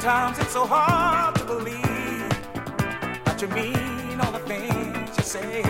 Sometimes it's so hard to believe that you mean all the things you say.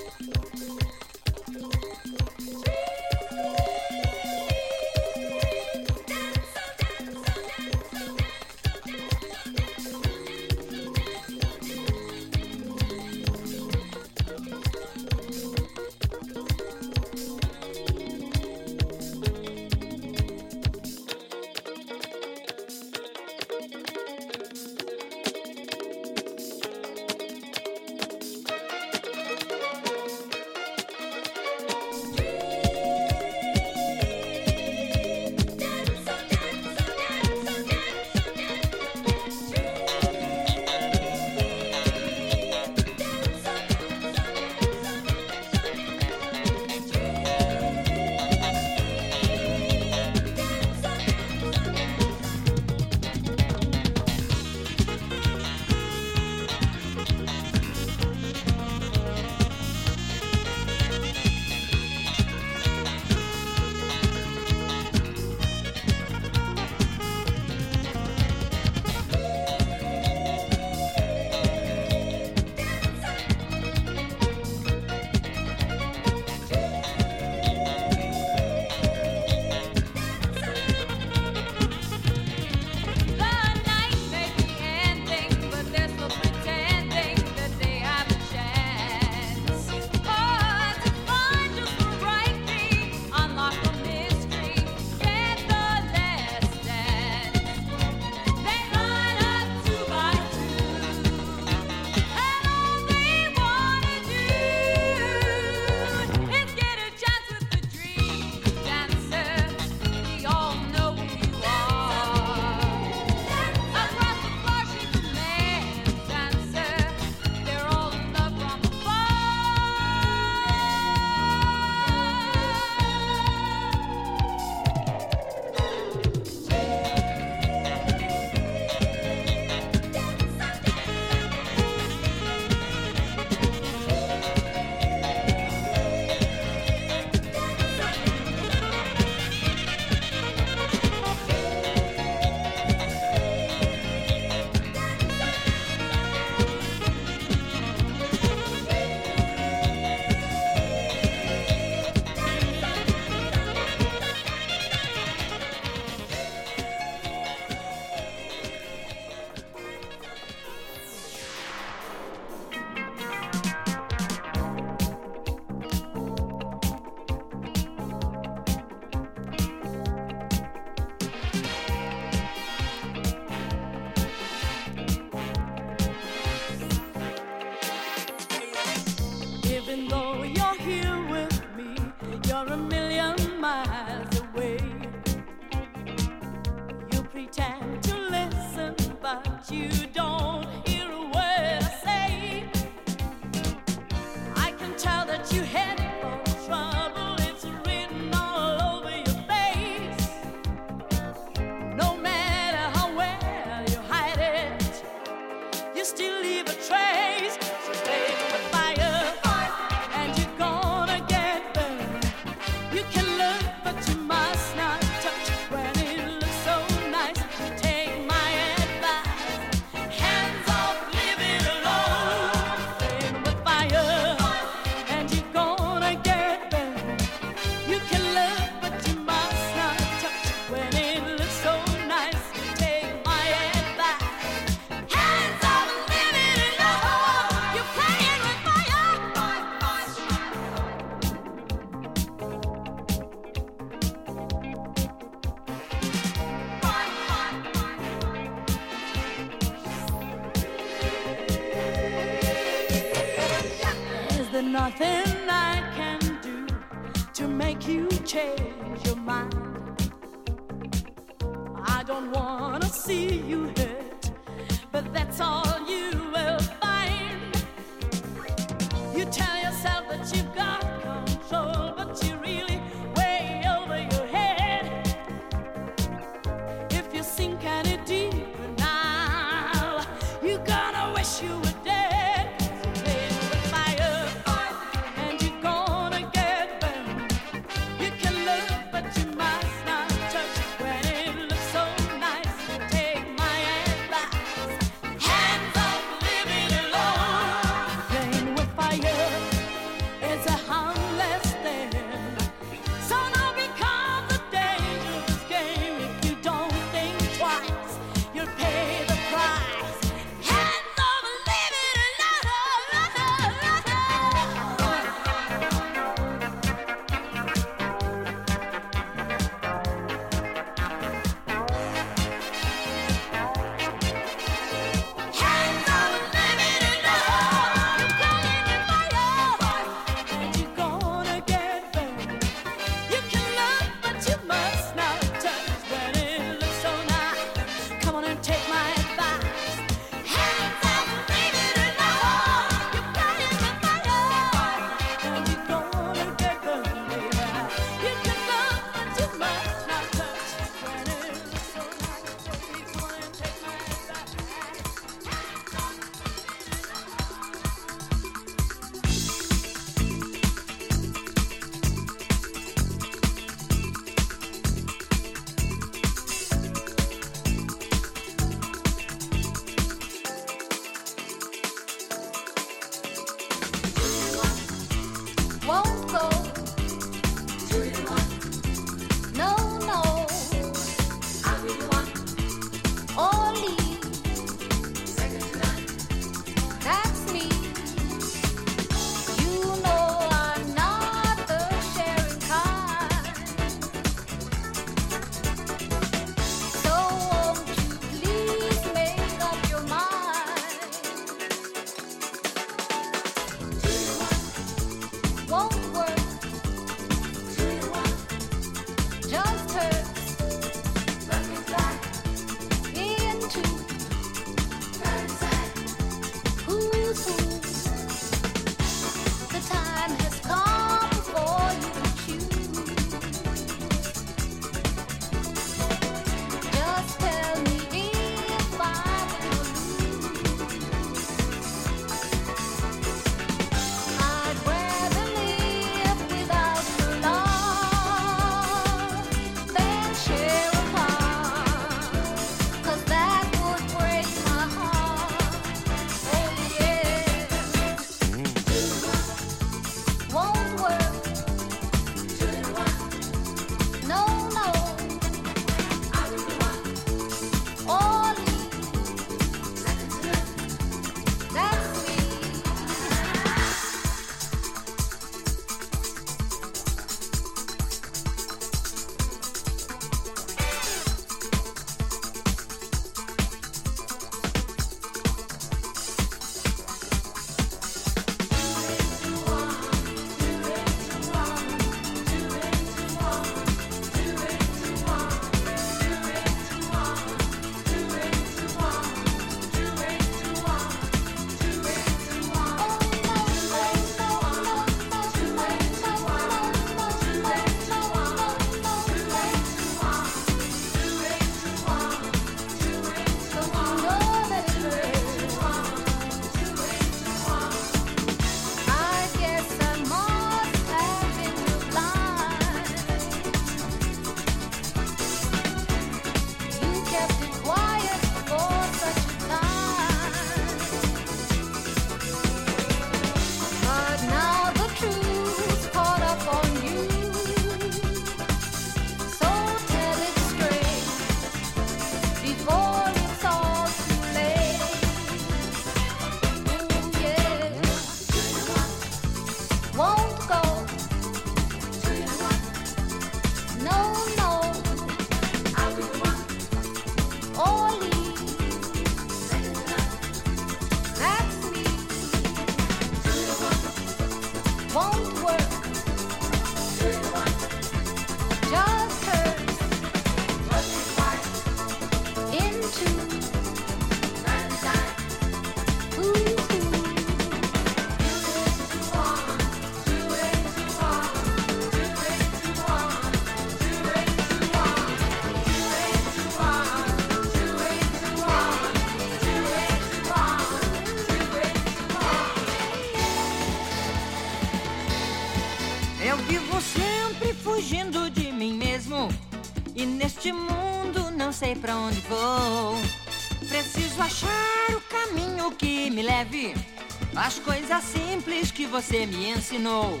Às coisas simples que você me ensinou.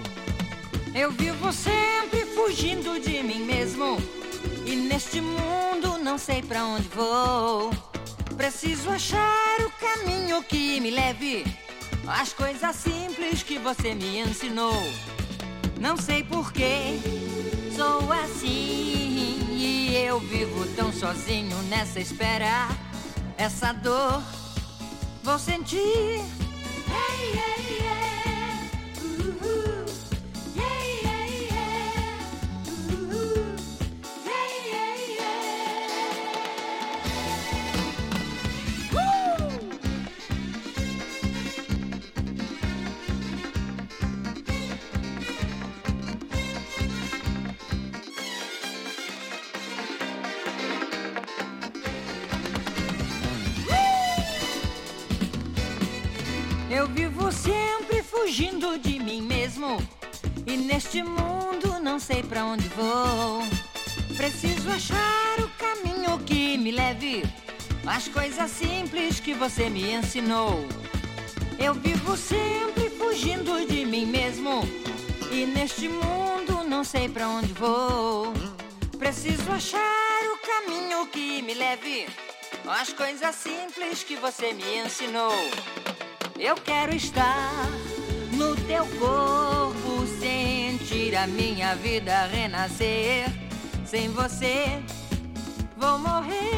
Eu vivo sempre fugindo de mim mesmo. E neste mundo não sei pra onde vou. Preciso achar o caminho que me leve às coisas simples que você me ensinou. Não sei porquê, sou assim e eu vivo tão sozinho nessa espera. Essa dor vou sentir. Neste mundo não sei pra onde vou. Preciso achar o caminho que me leve às coisas simples que você me ensinou. Eu vivo sempre fugindo de mim mesmo. E neste mundo não sei pra onde vou. Preciso achar o caminho que me leve às coisas simples que você me ensinou. Eu quero estar no teu corpo, sentir a minha vida renascer. Sem você, vou morrer.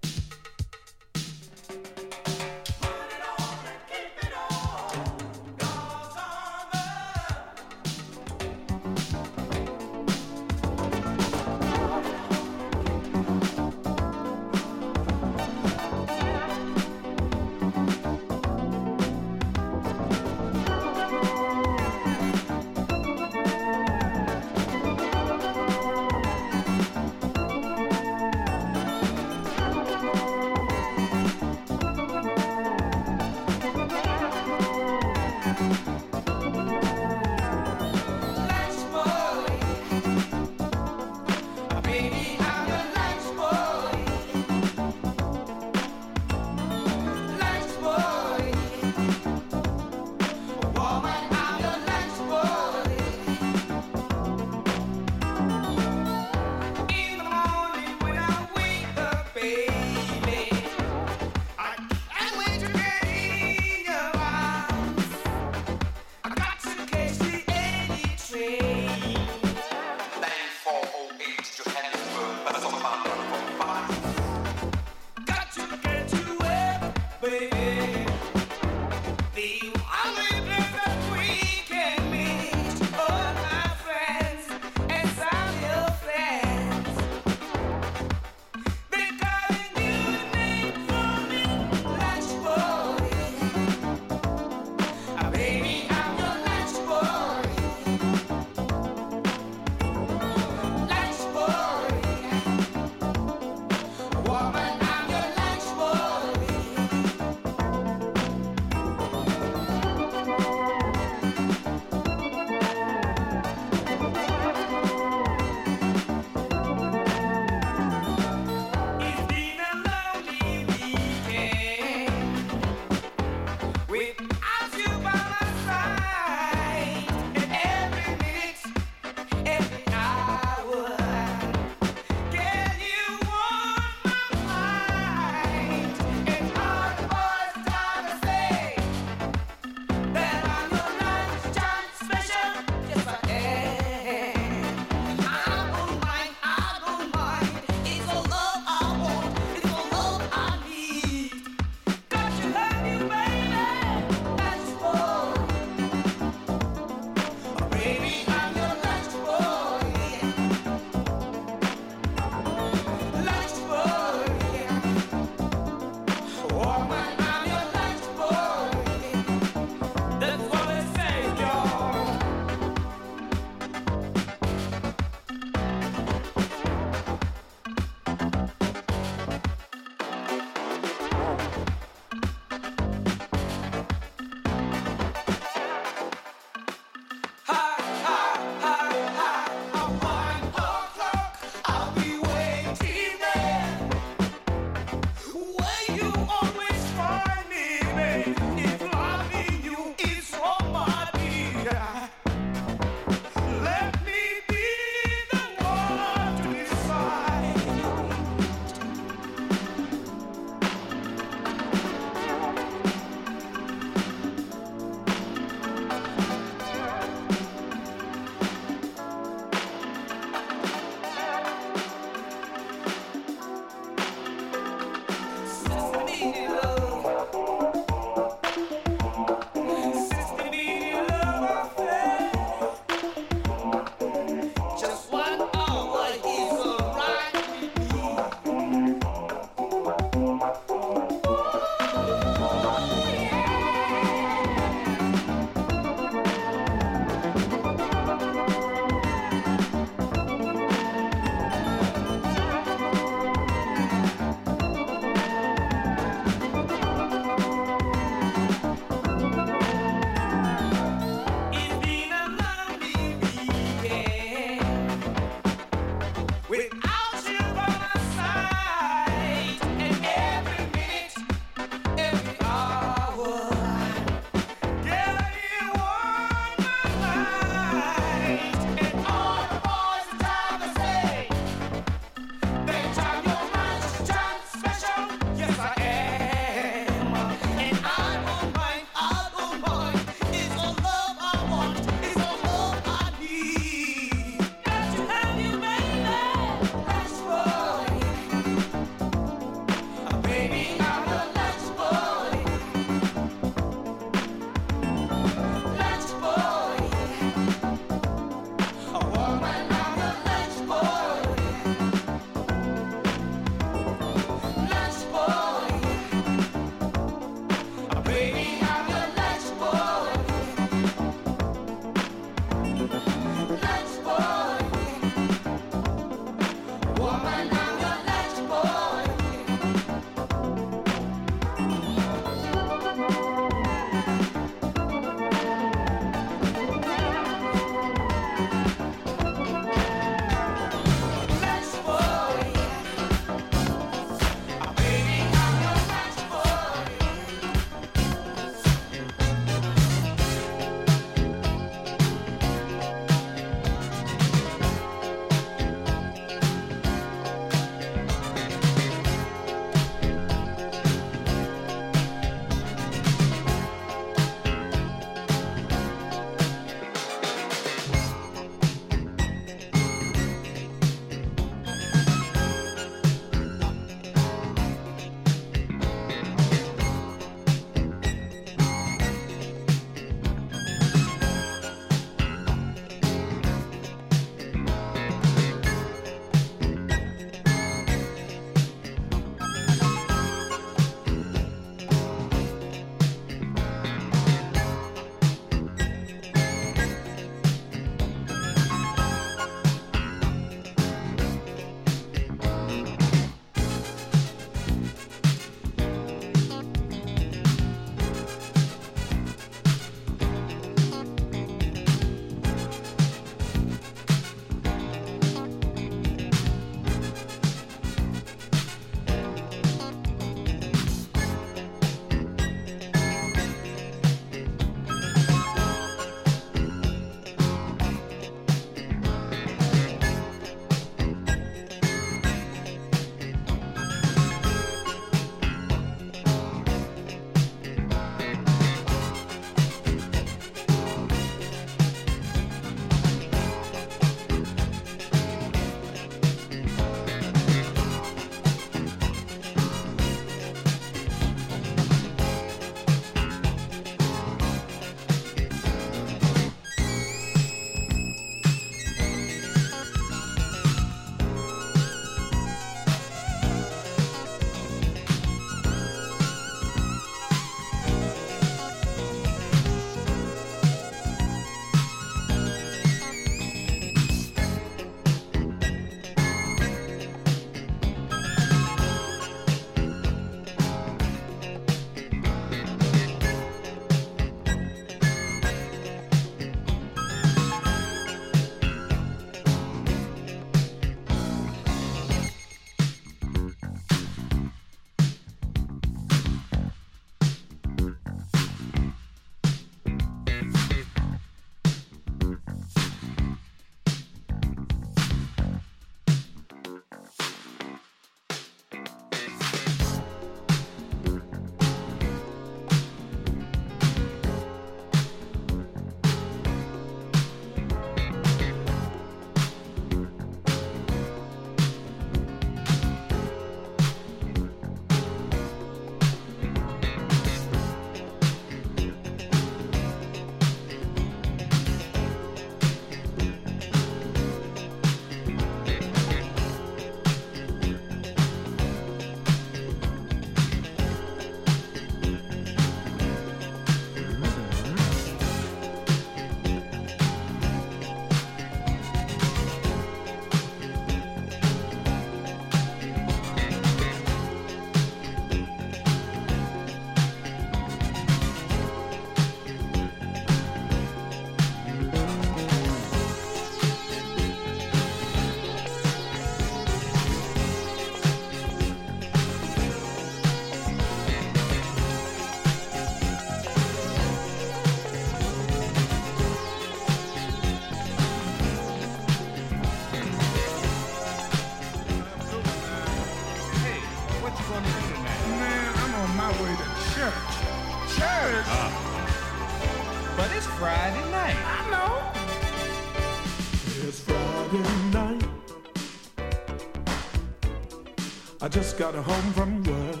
just got home from work.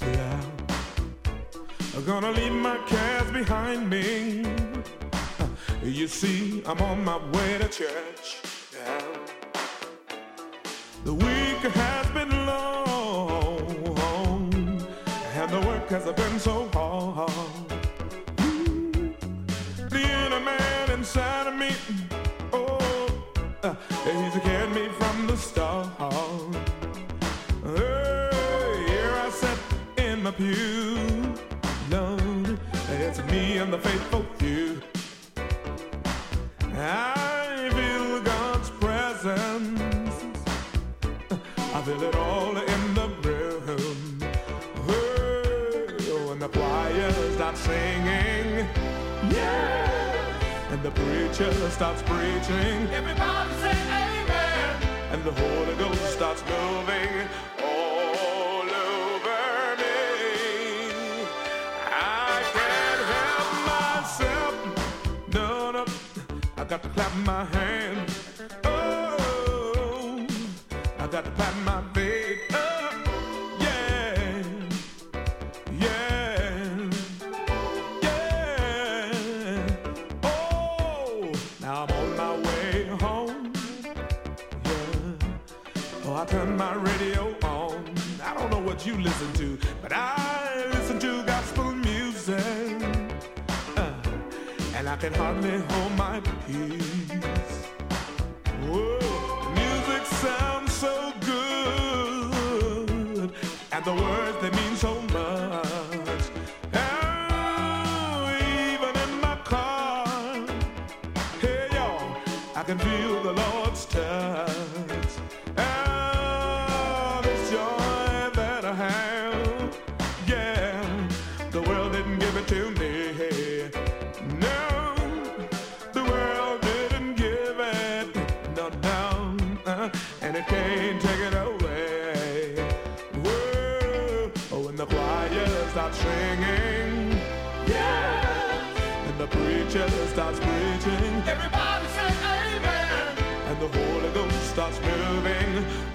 Yeah. I'm gonna leave my cares behind me. You see, I'm on my way to church. listen to, but I listen to gospel music, uh, and I can hardly hold my peace. Whoa, music sounds so good, and the words they mean so preacher starts preaching, everybody say amen. And the Holy Ghost starts moving.